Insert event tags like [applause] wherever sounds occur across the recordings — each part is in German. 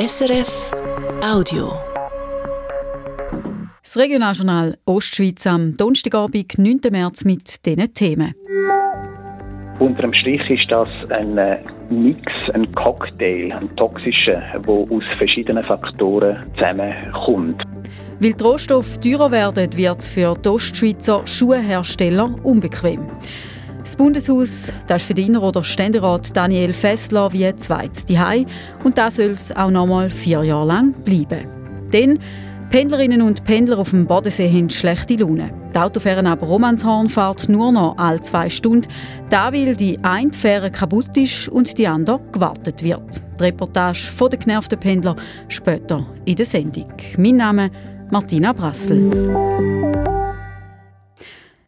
SRF Audio. Das Regionaljournal Ostschweiz am Donnerstagabend, 9. März mit diesen Themen. Unterm Strich ist das ein äh, Mix, ein Cocktail, ein toxischer, der aus verschiedenen Faktoren zusammenkommt. Weil die Rohstoffe teurer werden, wird es für die Ostschweizer Schuhhersteller unbequem. Das Bundeshaus, das ist für den oder Ständerat Daniel Fessler wie zweites Hai und das soll es auch noch mal vier Jahre lang bleiben. Denn Pendlerinnen und Pendler auf dem Bodensee haben schlechte Laune. Die Autofähre ab Romanshorn fährt nur noch alle zwei Stunden, da weil die eine Fähre kaputt ist und die andere gewartet wird. Die Reportage von den genervten Pendler später in der Sendung. Mein Name Martina Brassel.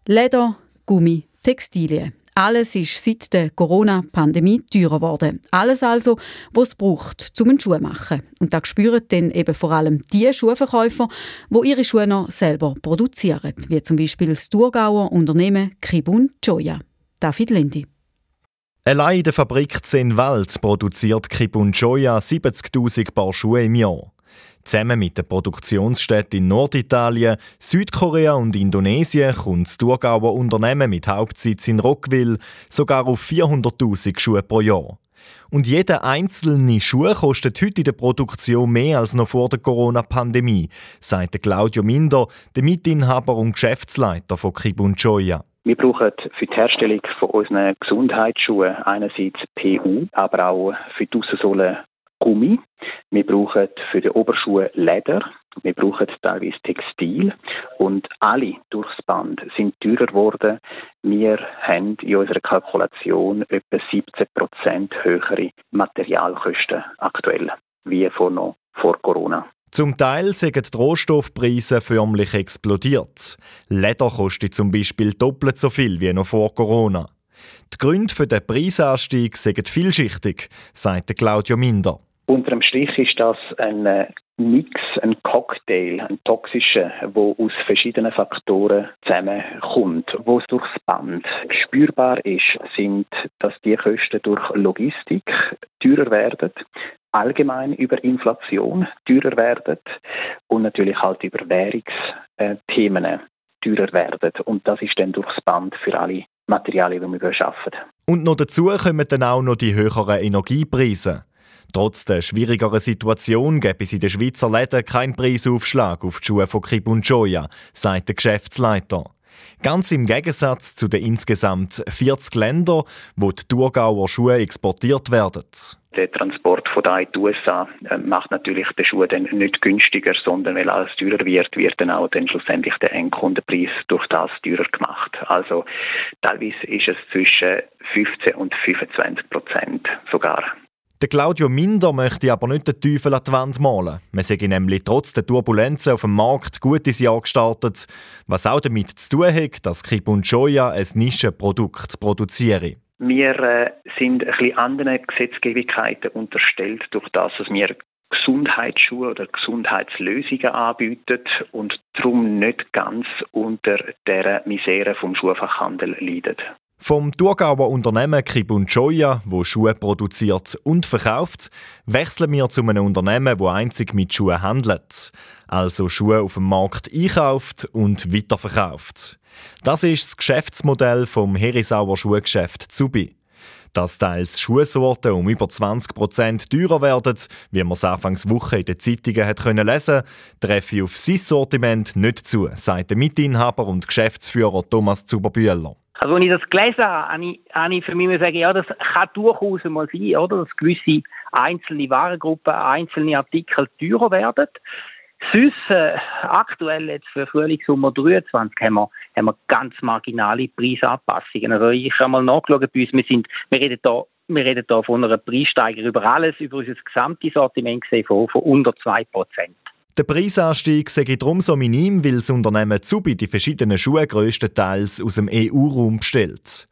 Leder, Gummi, Textilien. Alles ist seit der Corona-Pandemie teurer geworden. Alles also, was es braucht, um einen Schuh zu machen. Und das spüren dann eben vor allem die Schuhverkäufer, die ihre Schuhe noch selber produzieren, wie zum Beispiel das Thurgauer Unternehmen Kibun Joya. David Lendi. Allein in der Fabrik Zenwald produziert Kibun Joya 70.000 Paar Schuhe im Jahr. Zusammen mit den Produktionsstätten in Norditalien, Südkorea und Indonesien kommt das Thurgauer Unternehmen mit Hauptsitz in Rockville sogar auf 400.000 Schuhe pro Jahr. Und jeder einzelne Schuh kostet heute in der Produktion mehr als noch vor der Corona-Pandemie, sagt Claudio Minder, der Mitinhaber und Geschäftsleiter von Kibun Joya. Wir brauchen für die Herstellung von unseren Gesundheitsschuhen einerseits PU, aber auch für die Aussensohlen Gummi. Wir brauchen für die Oberschuhe Leder. Wir brauchen teilweise Textil. Und alle durchs Band sind teurer geworden. Wir haben in unserer Kalkulation etwa 17 Prozent höhere Materialkosten aktuell, wie vor, noch vor Corona. Zum Teil sind die Rohstoffpreise förmlich explodiert. Leder kostet zum Beispiel doppelt so viel wie noch vor Corona. Die Gründe für den Preisanstieg sind vielschichtig, sagt Claudio Minder. Unterm Strich ist das ein äh, Mix, ein Cocktail, ein toxischer, wo aus verschiedenen Faktoren zusammenkommt. Wo es durchs Band spürbar ist, sind, dass die Kosten durch Logistik teurer werden, allgemein über Inflation teurer werden und natürlich halt über Währungsthemen teurer werden. Und das ist dann durchs Band für alle Materialien, die wir beschaffen. Und noch dazu kommen dann auch noch die höheren Energiepreise. Trotz der schwierigeren Situation gäbe es in den Schweizer Läden keinen Preisaufschlag auf die Schuhe von Kib und Joya, sagt der Geschäftsleiter. Ganz im Gegensatz zu den insgesamt 40 Ländern, wo die Thurgauer Schuhe exportiert werden. Der Transport von da in die USA äh, macht natürlich den Schuh dann nicht günstiger, sondern weil alles teurer wird, wird dann auch dann schlussendlich der Endkundenpreis durch das teurer gemacht. Also teilweise ist es zwischen 15 und 25 Prozent sogar. Der Claudio Minder möchte aber nicht den Teufel an die Wand malen. Wir sind nämlich trotz der Turbulenzen auf dem Markt gut ins Jahr gestartet, was auch damit zu tun hat, dass Kip und Joya ein Nischenprodukt produzieren. Wir äh, sind ein bisschen anderen Gesetzgebigkeiten unterstellt, durch das, dass wir Gesundheitsschuhe oder Gesundheitslösungen anbieten und darum nicht ganz unter der Misere vom Schuhfachhandel leiden. Vom Thurgauer Unternehmen Kibun Joya, wo Schuhe produziert und verkauft, wechseln wir zu einem Unternehmen, wo einzig mit Schuhen handelt. Also Schuhe auf dem Markt einkauft und weiterverkauft. Das ist das Geschäftsmodell vom Herisauer Schuhgeschäft Zubi. Dass teils Schuhsorten um über 20% teurer werden, wie man es anfangs Woche in den Zeitungen hat können lesen treffe auf sein Sortiment nicht zu, sagt der Mitinhaber und Geschäftsführer Thomas Zuberbühler. Also, wenn ich das gelesen habe, habe ich, habe ich für mich sagen, ja, das kann durchaus mal sein, oder? Dass gewisse einzelne Warengruppen, einzelne Artikel teurer werden. Sonst, äh, aktuell jetzt für Frühling Sommer 23 haben wir, haben wir ganz marginale Preisanpassungen. Also ich habe mal nachgeschaut bei uns, wir sind, wir reden da wir reden da von einer Preissteigerung über alles, über unser gesamtes Sortiment gesehen, von, von unter 2 Prozent. Der Preisanstieg sei darum so minim, weil das Unternehmen Zubi die verschiedenen Schuhe grösstenteils aus dem EU-Raum bestellt.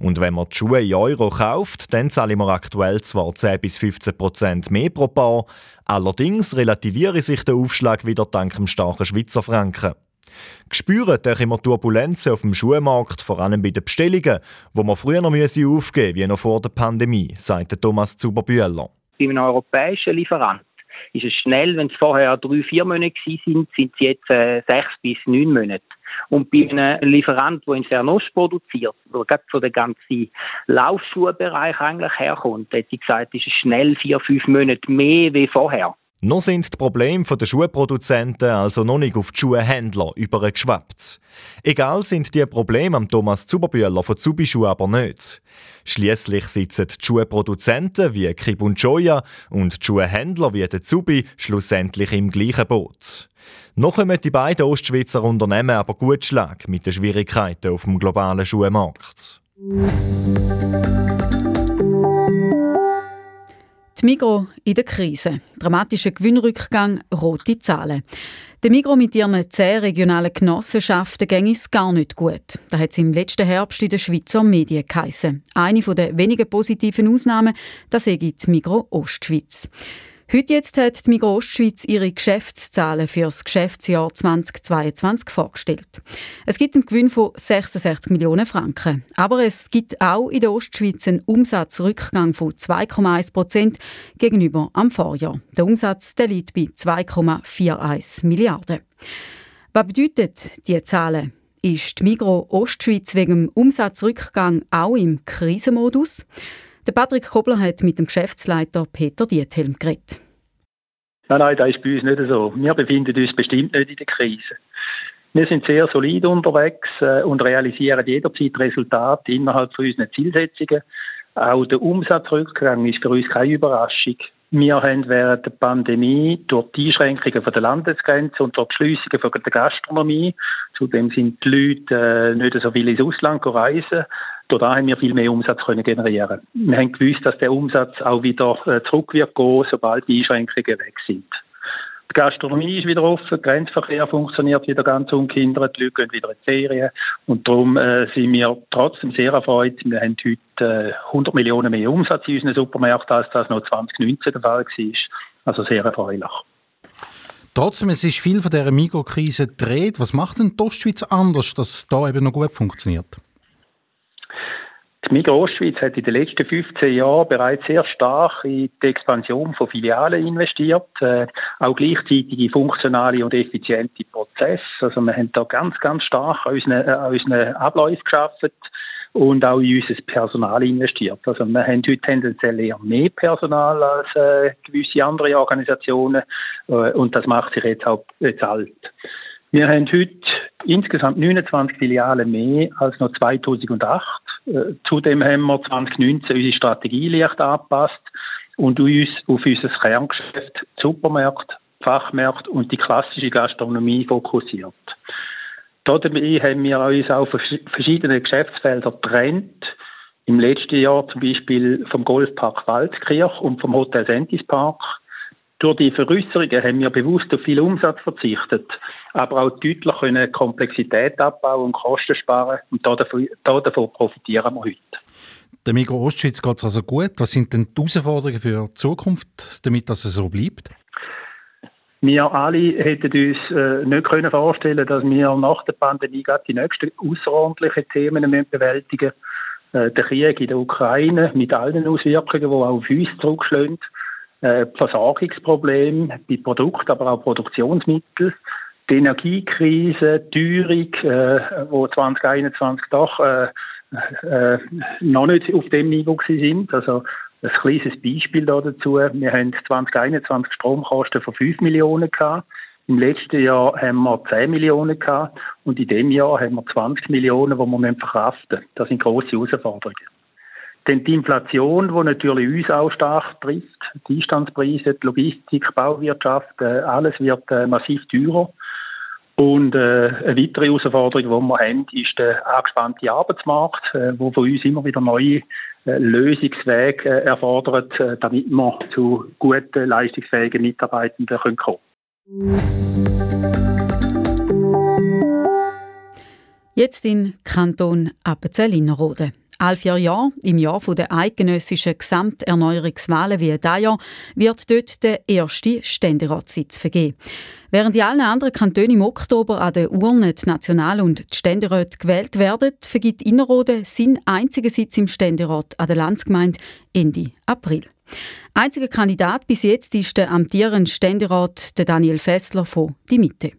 Und wenn man die Schuhe in Euro kauft, dann zahlen wir aktuell zwar 10 bis 15 Prozent mehr pro Paar, allerdings relativiere sich der Aufschlag wieder dank dem starken Schweizer Franken. Gespürt durch immer Turbulenzen auf dem Schuhmarkt, vor allem bei den Bestellungen, wo man früher noch aufgeben musste, wie noch vor der Pandemie, sagt Thomas Zuberbühler. Bei einem europäischen Lieferant ist es schnell. Wenn es vorher drei, vier Monate sind, sind es jetzt äh, sechs bis neun Monate. Und bei einem Lieferant, der in Fernost produziert, oder gerade so der ganze Laufschuhbereich eigentlich herkommt, hätte ich gesagt, ist es schnell vier, fünf Monate mehr wie vorher. Noch sind die Probleme der Schuhproduzenten also noch nicht auf die Schuhhändler übergeschwappt. Egal sind die Probleme am Thomas Zuberbühler von Zubischuh aber nicht. Schließlich sitzen die Schuhproduzenten wie Kib und Joya und die Schuhhändler wie der Zubi schlussendlich im gleichen Boot. Noch kommen die beiden Ostschweizer Unternehmen aber gut Schlag mit den Schwierigkeiten auf dem globalen Schuhmarkt. Migro in der Krise. Dramatischer Gewinnrückgang, rote Zahlen. Der Migro mit ihren zehn regionalen Genossenschaften ging es gar nicht gut. Das hat es im letzten Herbst in den Schweizer Medien geheissen. Eine der wenigen positiven Ausnahmen, das sei die Migro Ostschweiz. Heute jetzt hat die Migros Ostschweiz ihre Geschäftszahlen für das Geschäftsjahr 2022 vorgestellt. Es gibt einen Gewinn von 66 Millionen Franken. Aber es gibt auch in der Ostschweiz einen Umsatzrückgang von 2,1 Prozent gegenüber am Vorjahr. Der Umsatz der liegt bei 2,41 Milliarden. Was bedeuten diese Zahlen? Ist die Migros Ostschweiz wegen dem Umsatzrückgang auch im Krisenmodus? Der Patrick Kobler hat mit dem Geschäftsleiter Peter Diethelm geredet. Nein, nein, das ist bei uns nicht so. Wir befinden uns bestimmt nicht in der Krise. Wir sind sehr solid unterwegs äh, und realisieren jederzeit Resultate innerhalb von unseren Zielsetzungen. Auch der Umsatzrückgang ist für uns keine Überraschung. Wir haben während der Pandemie durch die Einschränkungen der Landesgrenze und durch die Schliessungen von der Gastronomie, zudem sind die Leute äh, nicht so viel ins Ausland reisen, Dort haben wir viel mehr Umsatz können generieren. Wir haben gewusst, dass der Umsatz auch wieder äh, zurück wird gehen, sobald die Einschränkungen weg sind. Die Gastronomie ist wieder offen, der Grenzverkehr funktioniert wieder ganz unkindert, die Leute gehen wieder in die Ferien und darum äh, sind wir trotzdem sehr erfreut. Wir haben heute äh, 100 Millionen mehr Umsatz in unseren Supermärkten, als das noch 2019 der Fall war. Also sehr erfreulich. Trotzdem, es ist viel von dieser Mikrokrise gedreht. Was macht denn die Ostschweiz anders, dass es da eben noch gut funktioniert? Die Migros Ostschweiz hat in den letzten 15 Jahren bereits sehr stark in die Expansion von Filialen investiert, äh, auch gleichzeitig in funktionale und effiziente Prozesse. Also wir haben da ganz, ganz stark an unseren, äh, an unseren Abläufen geschaffen und auch in unser Personal investiert. Also wir haben heute tendenziell eher mehr Personal als äh, gewisse andere Organisationen äh, und das macht sich jetzt auch bezahlt. Wir haben heute insgesamt 29 Filialen mehr als noch 2008 äh, zudem haben wir 2019 unsere Strategie leicht angepasst und uns auf unser Kerngeschäft Supermärkte, Fachmärkte und die klassische Gastronomie fokussiert. Dabei haben wir uns auf verschiedene Geschäftsfelder getrennt. Im letzten Jahr zum Beispiel vom Golfpark Waldkirch und vom Hotel Sentis Park durch die Veräußerungen haben wir bewusst auf viel Umsatz verzichtet, aber auch deutlich können Komplexität abbauen und Kosten sparen und davon, davon profitieren wir heute. Der Migros Ostschweiz geht es also gut. Was sind denn die Herausforderungen für die Zukunft, damit das so bleibt? Wir alle hätten uns äh, nicht können vorstellen dass wir nach der Pandemie gerade die nächsten außerordentlichen Themen bewältigen äh, Der Krieg in der Ukraine mit allen Auswirkungen, die auch auf uns zurückschlägt äh, Versorgungsprobleme bei Produkten, aber auch Produktionsmitteln, die Energiekrise, die Teuerung, äh, wo 2021 doch äh, äh, noch nicht auf dem Niveau sind. Also ein kleines Beispiel dazu. Wir haben 2021 Stromkosten von 5 Millionen gehabt. Im letzten Jahr haben wir 10 Millionen gehabt und in dem Jahr haben wir 20 Millionen, die wir verkraften müssen. Das sind grosse Herausforderungen. Denn die Inflation, die natürlich uns auch stark trifft, die Einstandspreise, die Logistik, Bauwirtschaft, äh, alles wird äh, massiv teurer. Und äh, eine weitere Herausforderung, die wir haben, ist der angespannte Arbeitsmarkt, wo von uns immer wieder neue Lösungswege erfordert, damit wir zu guten, leistungsfähigen Mitarbeitenden kommen können. Jetzt in Kanton Appenzell-Innerrhoden. All vier Jahre, im Jahr der eidgenössischen Gesamterneuerungswahlen wie dieses Jahr, wird dort der erste Ständeratssitz vergeben. Während in allen anderen Kantonen im Oktober an der Urne die National- und die Ständeräte gewählt werden, vergibt Innerrhoden seinen einzigen Sitz im Ständerat an der Landsgemeinde Ende April. Einziger Kandidat bis jetzt ist der amtierende Ständerat der Daniel Fessler von Die Mitte.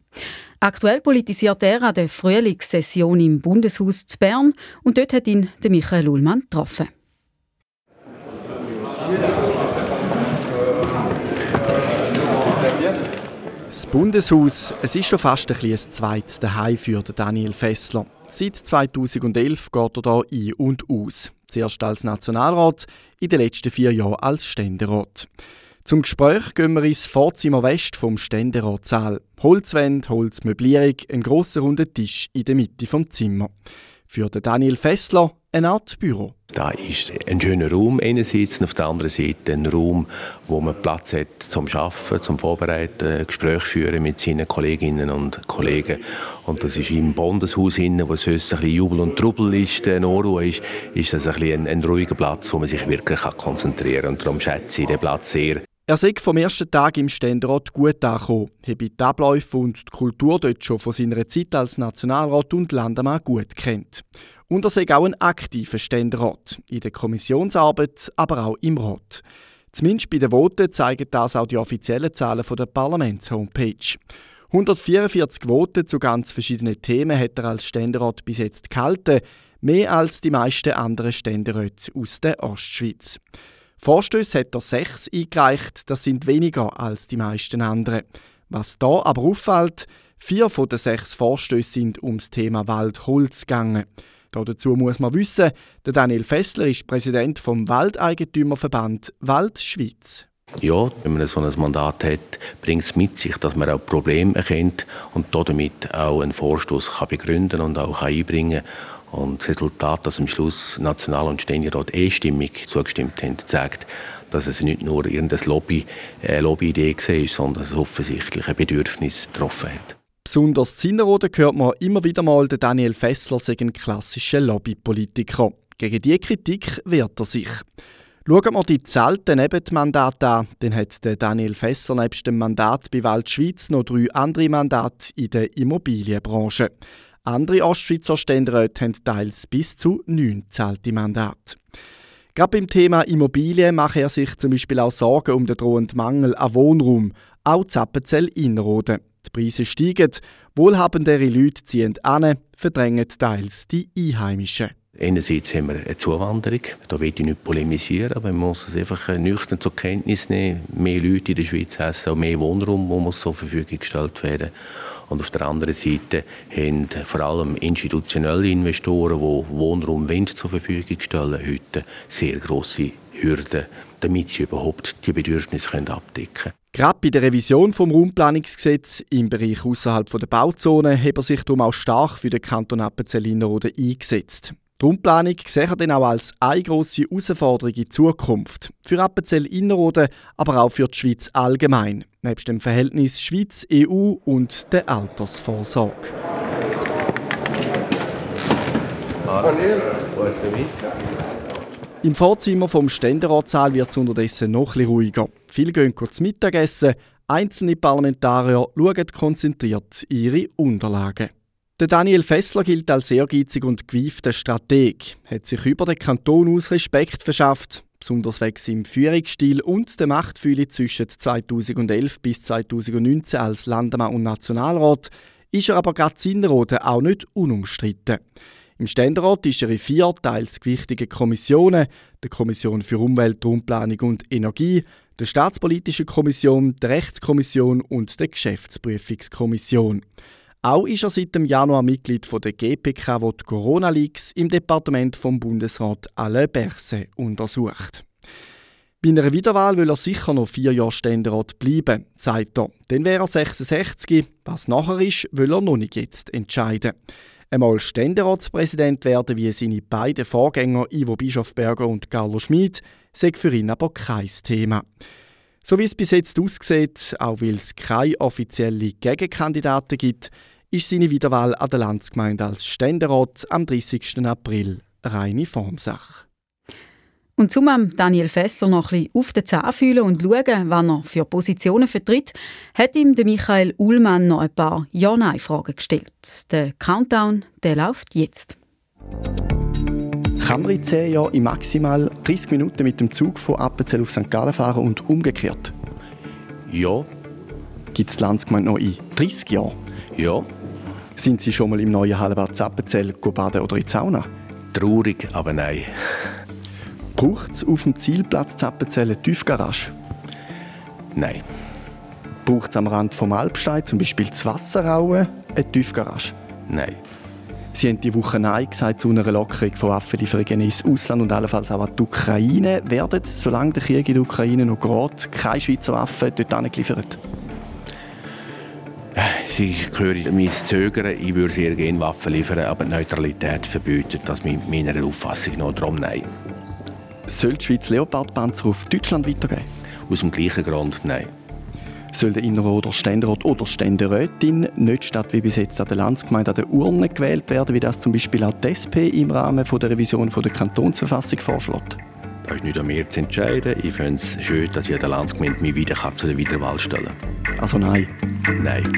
Aktuell politisiert er an der Frühlingssession im Bundeshaus zu Bern und dort hat ihn Michael Ullmann getroffen. Das Bundeshaus, es ist schon fast ein, ein zweites Daheim für Daniel Fessler. Seit 2011 geht er hier ein und aus. Zuerst als Nationalrat, in den letzten vier Jahren als Ständerat. Zum Gespräch gehen wir ins Vorzimmer West vom Ständeratssaal. Holzwände, Holzmöblierung, ein grosser runder Tisch in der Mitte vom Zimmer. Für Daniel Fessler eine Art Büro. Da ist ein schöner Raum einerseits und auf der anderen Seite ein Raum, wo man Platz hat zum Arbeiten, zum Vorbereiten, Gespräche führen mit seinen Kolleginnen und Kollegen. Und das ist im Bundeshaus innen, wo sonst ein bisschen Jubel und Trubel ist, eine Unruhe ist, ist das ein, ein, ein ruhiger Platz, wo man sich wirklich konzentrieren kann. Und darum schätze ich den Platz sehr. Er sei vom ersten Tag im Ständerat gut angekommen, habe die Abläufe und die Kultur dort schon von seiner Zeit als Nationalrat und Landemann gut kennt. Und er sei auch ein aktiver Ständerat, in der Kommissionsarbeit, aber auch im Rat. Zumindest bei den Voten zeigen das auch die offiziellen Zahlen von der Parlaments-Homepage. 144 Voten zu ganz verschiedenen Themen hat er als Ständerat bis jetzt gehalten, mehr als die meisten anderen Ständeräte aus der Ostschweiz. Vorstöße hat er sechs eingereicht, das sind weniger als die meisten anderen. Was da aber auffällt, vier von den sechs Vorstößen sind ums Thema Wald-Holz gegangen. Dazu muss man wissen, der Daniel Fessler ist Präsident vom Waldeigentümerverband Wald Schweiz. Ja, wenn man so ein Mandat hat, bringt es mit sich, dass man auch Probleme erkennt und damit auch einen Vorstoß begründen und auch einbringen kann. Und das Resultat, dass am Schluss National- und Ständerat einstimmig zugestimmt haben, zeigt, dass es nicht nur irgendeine Lobby, äh, Lobbyidee war, sondern dass es offensichtlich ein Bedürfnis getroffen hat. Besonders in Zinnerode hört man immer wieder mal, der Daniel Fessler sei ein klassischer Lobbypolitiker. Gegen diese Kritik wehrt er sich. Schauen wir die zahlten Nebenmandate an, dann hat Daniel Fessler nebst dem Mandat bei Wald Schweiz noch drei andere Mandate in der Immobilienbranche. Andere Ostschweizer Ständeräte haben teils bis zu neun zahlte Mandate. Gerade beim Thema Immobilien mache er sich zum Beispiel auch Sorgen um den drohenden Mangel an Wohnraum, auch Zappenzell Innerrhoden. Die Preise steigen, wohlhabendere Leute ziehen an, verdrängen teils die Einheimischen. Einerseits haben wir eine Zuwanderung, da will ich nicht polemisieren, aber man muss es einfach nüchtern zur Kenntnis nehmen. Mehr Leute in der Schweiz haben auch mehr Wohnraum, wo muss zur Verfügung gestellt werden. Und auf der anderen Seite haben vor allem institutionelle Investoren, die Wohnraum zur Verfügung stellen heute sehr grosse Hürden, damit sie überhaupt die Bedürfnisse abdecken können. Gerade bei der Revision des Raumplanungsgesetzes im Bereich außerhalb der Bauzone hat er sich darum auch stark für den Kanton Appenzell-Innerrhoden eingesetzt. Die Raumplanung sehen er dann auch als eine grosse Herausforderung in Zukunft. Für Appenzell-Innerrhoden, aber auch für die Schweiz allgemein. Nebst dem Verhältnis Schweiz-EU und der Altersvorsorge. Im Vorzimmer vom Ständeratssaal wird es unterdessen noch etwas ruhiger. Viele gehen kurz Mittagessen, einzelne Parlamentarier schauen konzentriert ihre Unterlagen. Der Daniel Fessler gilt als ehrgeizig und gewiefter Strateg, hat sich über den Kanton aus Respekt verschafft, besonders wegen seinem Führungsstil und der Machtfühle zwischen 2011 bis 2019 als Landemann und Nationalrat, ist er aber gerade Zinnerode auch nicht unumstritten. Im Ständerat ist er in vier teils gewichtigen Kommissionen, der Kommission für Umwelt, Raumplanung und Energie, der Staatspolitischen Kommission, der Rechtskommission und der Geschäftsprüfungskommission. Auch ist er seit dem Januar Mitglied der GPK, wo die Corona-Leaks im Departement vom Bundesrat Alain Berset untersucht. Bei einer Wiederwahl will er sicher noch vier Jahre Ständerat bleiben, sagt er. Dann wäre er 66. Was nachher ist, will er noch nicht jetzt entscheiden. Einmal Ständeratspräsident werden wie seine beiden Vorgänger Ivo Bischofberger und Carlo Schmid, sei für ihn aber kein Thema. So wie es bis jetzt aussieht, auch weil es keine offiziellen Gegenkandidaten gibt, ist seine Wiederwahl an der Landsgemeinde als Ständerat am 30. April reine Formsache. Und zum Daniel Fessler noch ein bisschen auf den Zahn fühlen und schauen, was er für Positionen vertritt, hat ihm Michael Ullmann noch ein paar Ja-Nein-Fragen gestellt. Der Countdown, der läuft jetzt. Kann man in 10 Jahren in maximal 30 Minuten mit dem Zug von Appenzell auf St. Gallen fahren und umgekehrt? Ja. Gibt es die Landsgemeinde noch in 30 Jahren? Ja. Sind Sie schon mal im neuen Hallenbad Appenzell baden oder in die Sauna? Traurig, aber nein. Braucht es auf dem Zielplatz Zappenzell eine Tiefgarage? Nein. Braucht es am Rand vom Alpstein, zum Beispiel das Wasserauen, eine Tiefgarage? Nein. Sie haben diese Woche Nein gesagt zu einer Lockerung von Waffenlieferungen ins Ausland und allenfalls auch an die Ukraine. Werden, solange der Krieg in der Ukraine noch geht, keine Schweizer Waffen dort geliefert? Sie hören mein Zögern, ich würde sehr gerne Waffen liefern, aber die Neutralität verbietet das mit meiner Auffassung noch. Darum nein. Soll die Schweiz Leopardpanzer auf Deutschland weitergeben? Aus dem gleichen Grund nein. Soll der Innerrhoder Ständerat oder Ständerätin nicht statt wie bis jetzt an der Landsgemeinde an der Urne gewählt werden, wie das zum Beispiel auch die SP im Rahmen der Revision der Kantonsverfassung vorschlägt? Das ist nicht an mir zu entscheiden. Ich finde es schön, dass ich an der Landsgemeinde mich wieder zu der Wiederwahl stellen kann. Also nein? Nein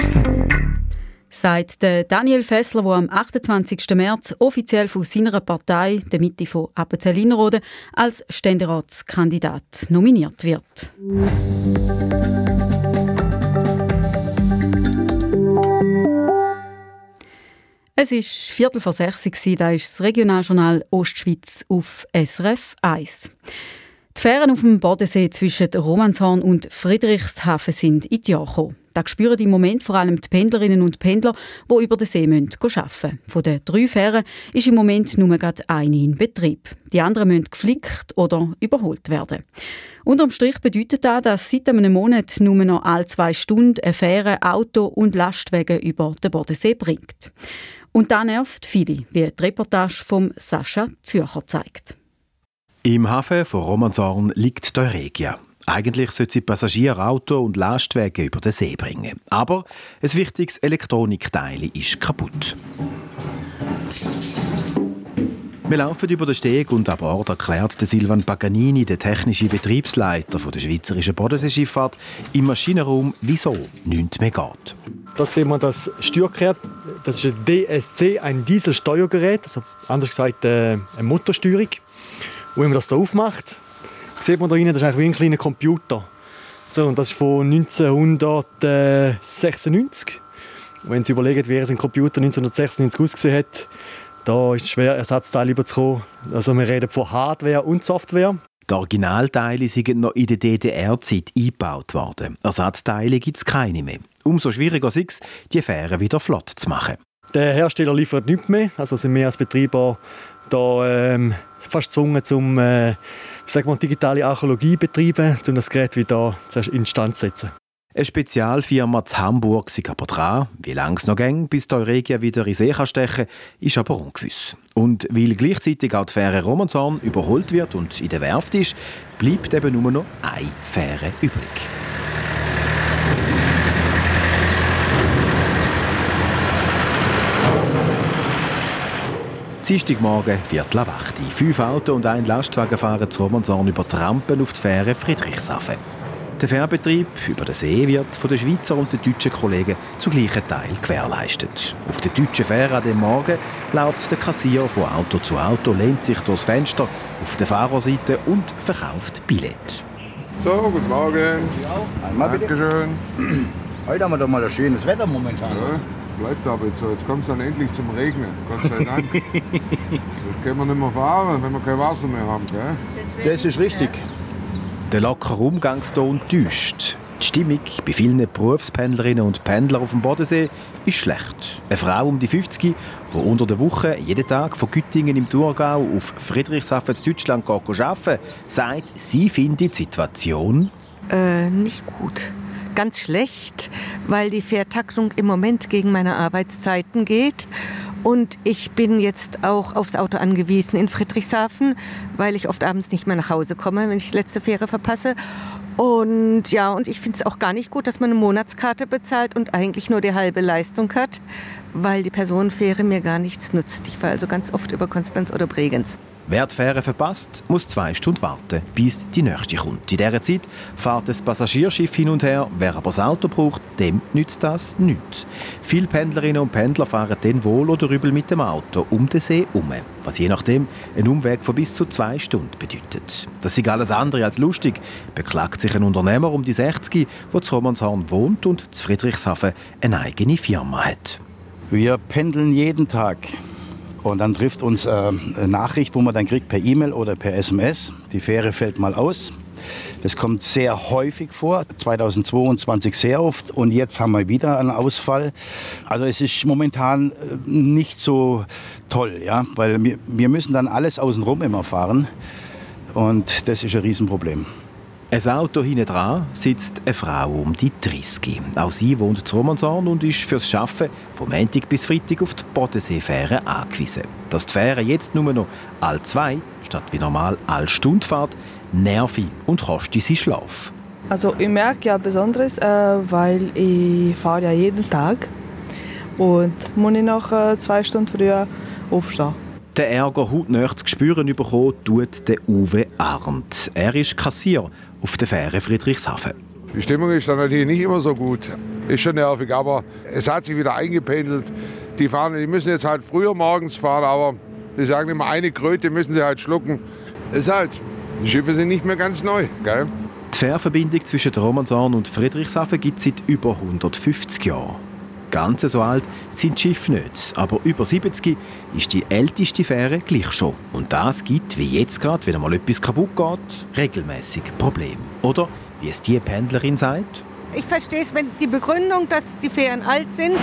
sagt Daniel Fessler, der am 28. März offiziell von seiner Partei, der Mitte von Appenzell-Innerrhoden, als Ständeratskandidat nominiert wird. Es war Viertel vor sechs, da ist das Regionaljournal Ostschweiz auf SRF 1. Die Fähren auf dem Bodensee zwischen Romanshorn und Friedrichshafen sind in die Jahre gekommen. Das spüren im Moment vor allem die Pendlerinnen und Pendler, die über den See arbeiten müssen. Von den drei Fähren ist im Moment nur eine in Betrieb. Die anderen müssen geflickt oder überholt werden. Unterm Strich bedeutet das, dass seit einem Monat nur noch alle zwei Stunden eine Fähre Auto und Lastwagen über den Bodensee bringt. Und das nervt viele, wie die Reportage von Sascha Zürcher zeigt. Im Hafen von Romanshorn liegt die Euregia. Eigentlich sollte sie Passagier, Auto und Lastwagen über den See bringen. Aber ein wichtiges Elektronikteil ist kaputt. Wir laufen über den Steg und an Bord erklärt Silvan Paganini, der technische Betriebsleiter der schweizerischen Bodenseeschifffahrt, im Maschinenraum, wieso nichts mehr geht. Da sehen wir das Steuergerät. Das ist ein DSC, ein Dieselsteuergerät, also anders gesagt äh, eine Motorsteuerung. Und wenn man das hier aufmacht, sieht man da rein, das ist eigentlich wie ein kleiner Computer. So, und das ist von 1996. Und wenn Sie überlegen, wie ein Computer 1996 ausgesehen hat, da ist es schwer, Ersatzteile überzukommen. Also wir reden von Hardware und Software. Die Originalteile sind noch in der DDR-Zeit eingebaut worden. Ersatzteile gibt es keine mehr. Umso schwieriger ist es, die Fähren wieder flott zu machen. Der Hersteller liefert nichts mehr. Also sind wir als Betreiber da ähm, fast gezwungen, zum äh, sag mal, digitale Archäologie betreiben, um das Gerät wieder instand zu setzen. Eine Spezialfirma zu Hamburg ist aber dran. Wie lange es noch geht, bis die Euregia wieder in See stechen kann, ist aber ungewiss. Und weil gleichzeitig auch die Fähre Romanshorn überholt wird und in der Werft ist, bleibt eben nur noch eine Fähre übrig. Dienstagmorgen, Viertel ab 8 Fünf Autos und ein Lastwagen fahren zu Romanshorn über die Rampen auf die Fähre Friedrichshafen. Der Fährbetrieb über den See wird von den Schweizer und den deutschen Kollegen zu gleichen Teil gewährleistet. Auf der deutschen Fähre an dem Morgen läuft der Kassier von Auto zu Auto, lehnt sich durchs Fenster auf der Fahrerseite und verkauft Billett. So, guten Morgen. Ja, einmal bitte. Dankeschön. Heute haben wir doch mal das schönes Wetter momentan. Ja bleibt aber jetzt so. Jetzt kommt es dann endlich zum Regnen. Gott sei Dank. [laughs] Jetzt können wir nicht mehr fahren, wenn wir kein Wasser mehr haben. Gell? Das ist richtig. Der lockere Umgangston täuscht. Die Stimmung bei vielen Berufspendlerinnen und Pendlern auf dem Bodensee ist schlecht. Eine Frau um die 50, die unter der Woche jeden Tag von Güttingen im Thurgau auf Friedrichshafen in Deutschland arbeiten sagt, sie findet die Situation äh, nicht gut ganz schlecht, weil die Fährtaktung im Moment gegen meine Arbeitszeiten geht. Und ich bin jetzt auch aufs Auto angewiesen in Friedrichshafen, weil ich oft abends nicht mehr nach Hause komme, wenn ich die letzte Fähre verpasse. Und ja, und ich finde es auch gar nicht gut, dass man eine Monatskarte bezahlt und eigentlich nur die halbe Leistung hat, weil die Personenfähre mir gar nichts nutzt. Ich fahre also ganz oft über Konstanz oder Bregenz. Wer die Fähre verpasst, muss zwei Stunden warten, bis die nächste kommt. In dieser Zeit fährt das Passagierschiff hin und her. Wer aber das Auto braucht, dem nützt das nichts. Viele Pendlerinnen und Pendler fahren dann wohl oder übel mit dem Auto um den See herum, was je nachdem einen Umweg von bis zu zwei Stunden bedeutet. Das ist alles andere als lustig, beklagt sich ein Unternehmer um die 60, der zu Romanshorn wohnt und zu Friedrichshafen eine eigene Firma hat. Wir pendeln jeden Tag und dann trifft uns äh, eine Nachricht, wo man dann kriegt per E-Mail oder per SMS. Die Fähre fällt mal aus. Das kommt sehr häufig vor, 2022 sehr oft und jetzt haben wir wieder einen Ausfall. Also es ist momentan äh, nicht so toll, ja, weil wir, wir müssen dann alles außenrum immer fahren und das ist ein Riesenproblem. Ein Auto hinten dran sitzt eine Frau um die 30. Auch sie wohnt zu Romanshorn und ist fürs Arbeiten vom Montag bis Freitag auf die Bodenseefähre angewiesen. Dass die Fähre jetzt nur noch all zwei, statt wie normal all Stunde fährt, nervig und kostet sie Schlaf. Also ich merke ja Besonderes, äh, weil ich fahre ja jeden Tag und muss ich nach äh, zwei Stunden früher aufstehen. Den Ärger hautnah zu spüren bekommen, tut der Uwe Arndt. Er ist Kassier auf der Fähre Friedrichshafen. Die Stimmung ist dann natürlich nicht immer so gut. Ist schon nervig, aber es hat sich wieder eingependelt. Die, fahren, die müssen jetzt halt früher morgens fahren, aber die sagen immer, eine Kröte müssen sie halt schlucken. Ist halt, die Schiffe sind nicht mehr ganz neu. Gell? Die Fährverbindung zwischen Romanshorn und Friedrichshafen gibt es seit über 150 Jahren. Ganz so alt sind die Schiffe nicht, aber über 70 ist die älteste Fähre gleich schon. Und das gibt, wie jetzt gerade, wenn mal etwas kaputt geht, regelmäßig Probleme. Oder, wie es die Pendlerin sagt, ich verstehe es, wenn die Begründung, dass die Fähren alt sind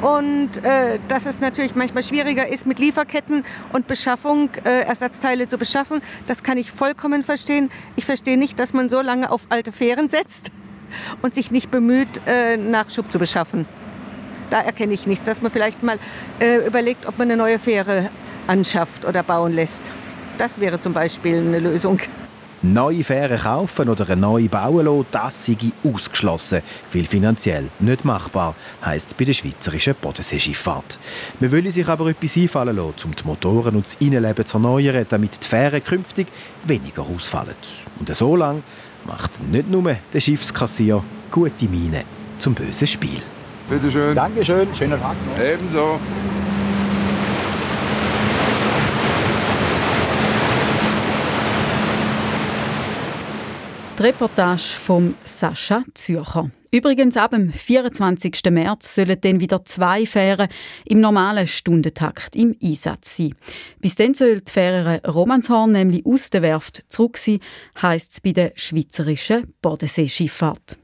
und äh, dass es natürlich manchmal schwieriger ist, mit Lieferketten und Beschaffung äh, Ersatzteile zu beschaffen, das kann ich vollkommen verstehen. Ich verstehe nicht, dass man so lange auf alte Fähren setzt und sich nicht bemüht, äh, Nachschub zu beschaffen. Da erkenne ich nichts, dass man vielleicht mal äh, überlegt, ob man eine neue Fähre anschafft oder bauen lässt. Das wäre zum Beispiel eine Lösung. Neue Fähre kaufen oder eine neue bauen lassen, das sei ausgeschlossen, weil finanziell nicht machbar, heisst es bei der schweizerischen Bodenseeschifffahrt. Man will sich aber etwas einfallen lassen, um die Motoren und das Innenleben zu erneuern, damit die Fähren künftig weniger ausfallen. Und so lange macht nicht nur der Schiffskassier gute Miene zum bösen Spiel. Bitte schön. Dankeschön, schönen Tag noch. Ebenso. Die Reportage von Sascha Zürcher. Übrigens, ab dem 24. März sollen dann wieder zwei Fähren im normalen Stundentakt im Einsatz sein. Bis dann soll die Fähre Romanshorn nämlich aus der Werft zurück sein, heisst es bei der schweizerischen Bodenseeschifffahrt.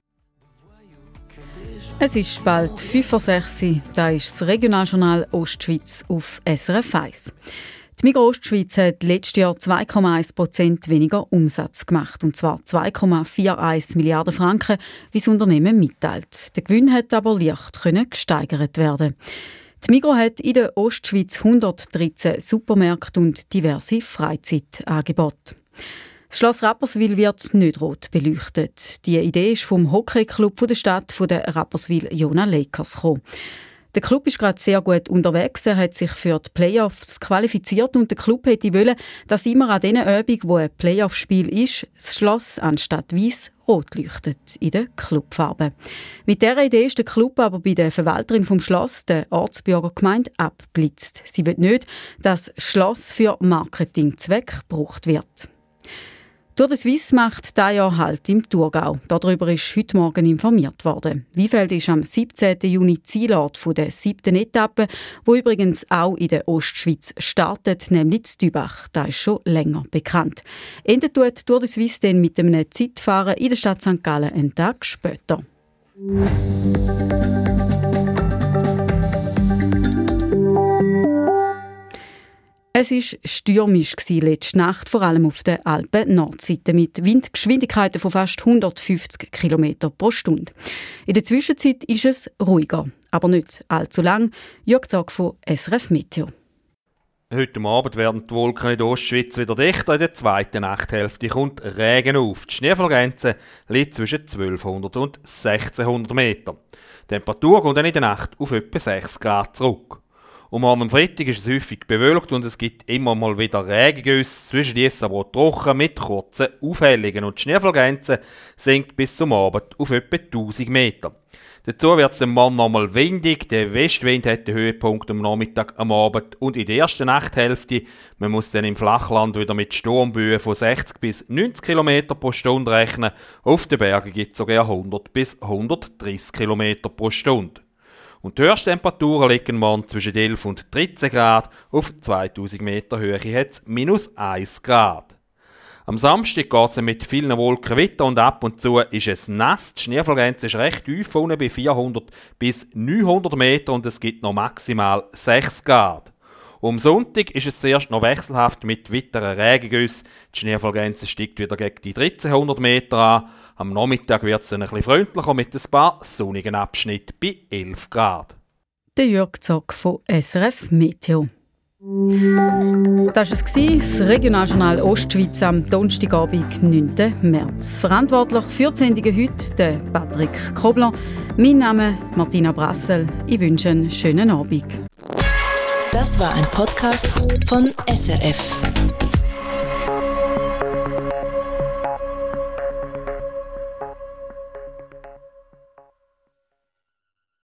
Es ist bald 5.06 Uhr. Da ist das Regionaljournal Ostschweiz auf SRF 1. Die Migros Ostschweiz hat letztes Jahr 2,1 Prozent weniger Umsatz gemacht, und zwar 2,41 Milliarden Franken, wie das Unternehmen mitteilt. Der Gewinn hat aber leicht gesteigert werden. Die Migros hat in der Ostschweiz 113 Supermärkte und diverse Freizeitangebote. Das Schloss Rapperswil wird nicht rot beleuchtet. Die Idee ist vom Hockeyclub der Stadt von der Rapperswil Jona Lakers gekommen. Der Club ist gerade sehr gut unterwegs. Er hat sich für die Playoffs qualifiziert und der Club hätte wollen, dass immer an diesen Übungen, wo ein Playoff-Spiel ist, das Schloss anstatt weiß rot leuchtet in den Clubfarben. Mit dieser Idee ist der Club aber bei der Verwalterin vom Schloss, der Ortsbürgergemeinde, abblitzt. Sie will nicht, dass das Schloss für Marketingzweck gebraucht wird. Tour de Suisse macht dieses Jahr Halt im Thurgau. Darüber ist heute Morgen informiert worden. Wiefeld ist am 17. Juni Zielort der siebten Etappe, wo übrigens auch in der Ostschweiz startet, nämlich Stübach. Das ist schon länger bekannt. Endet tut Tour de Suisse dann mit einem Zeitfahren in der Stadt St. Gallen einen Tag später. Es war stürmisch letzte Nacht, vor allem auf der Alpen-Nordseite, mit Windgeschwindigkeiten von fast 150 km pro Stunde. In der Zwischenzeit ist es ruhiger, aber nicht allzu lang. Jörg Zog von SRF Meteo. Heute Abend werden die Wolken in der Ostschweiz wieder dichter. In der zweiten Nachthälfte kommt Regen auf. Die Schneefallgrenze liegt zwischen 1200 und 1600 Meter. Die Temperatur geht dann in der Nacht auf etwa 6 Grad zurück. Um am Freitag ist es häufig bewölkt und es gibt immer mal wieder Regengüsse, zwischen diesen aber trocken mit kurzen Aufhellungen und die Schneefallgrenze sinkt bis zum Abend auf etwa 1000 Meter. Dazu wird es dem Mann nochmal windig. Der Westwind hat den Höhepunkt am Nachmittag, am Abend und in der ersten Nachthälfte. Man muss dann im Flachland wieder mit Sturmböen von 60 bis 90 km pro Stunde rechnen. Auf den Bergen gibt es sogar 100 bis 130 km pro Stunde. Und die Höchsttemperaturen liegen morgen zwischen 11 und 13 Grad. Auf 2000 Meter Höhe hat es minus 1 Grad. Am Samstag geht es mit vielen Wolken weiter und ab und zu ist es nass. Die Schneefallgrenze ist recht tief, unten bei 400 bis 900 Meter und es gibt noch maximal 6 Grad. Um Sonntag ist es zuerst noch wechselhaft mit weiteren Regengüssen. Die Schneefallgrenze steigt wieder gegen die 1300 Meter an. Am Nachmittag wird es dann ein bisschen freundlicher mit ein paar sonnigen Abschnitten bei 11 Grad. Der Jörg Zock von SRF Meteo. Das war es, das Regionaljournal Ostschweiz am Donnerstagabend, 9. März. Verantwortlich für die Sendung heute der Patrick Kobler. Mein Name ist Martina Brassel. Ich wünsche einen schönen Abend. Das war ein Podcast von SRF.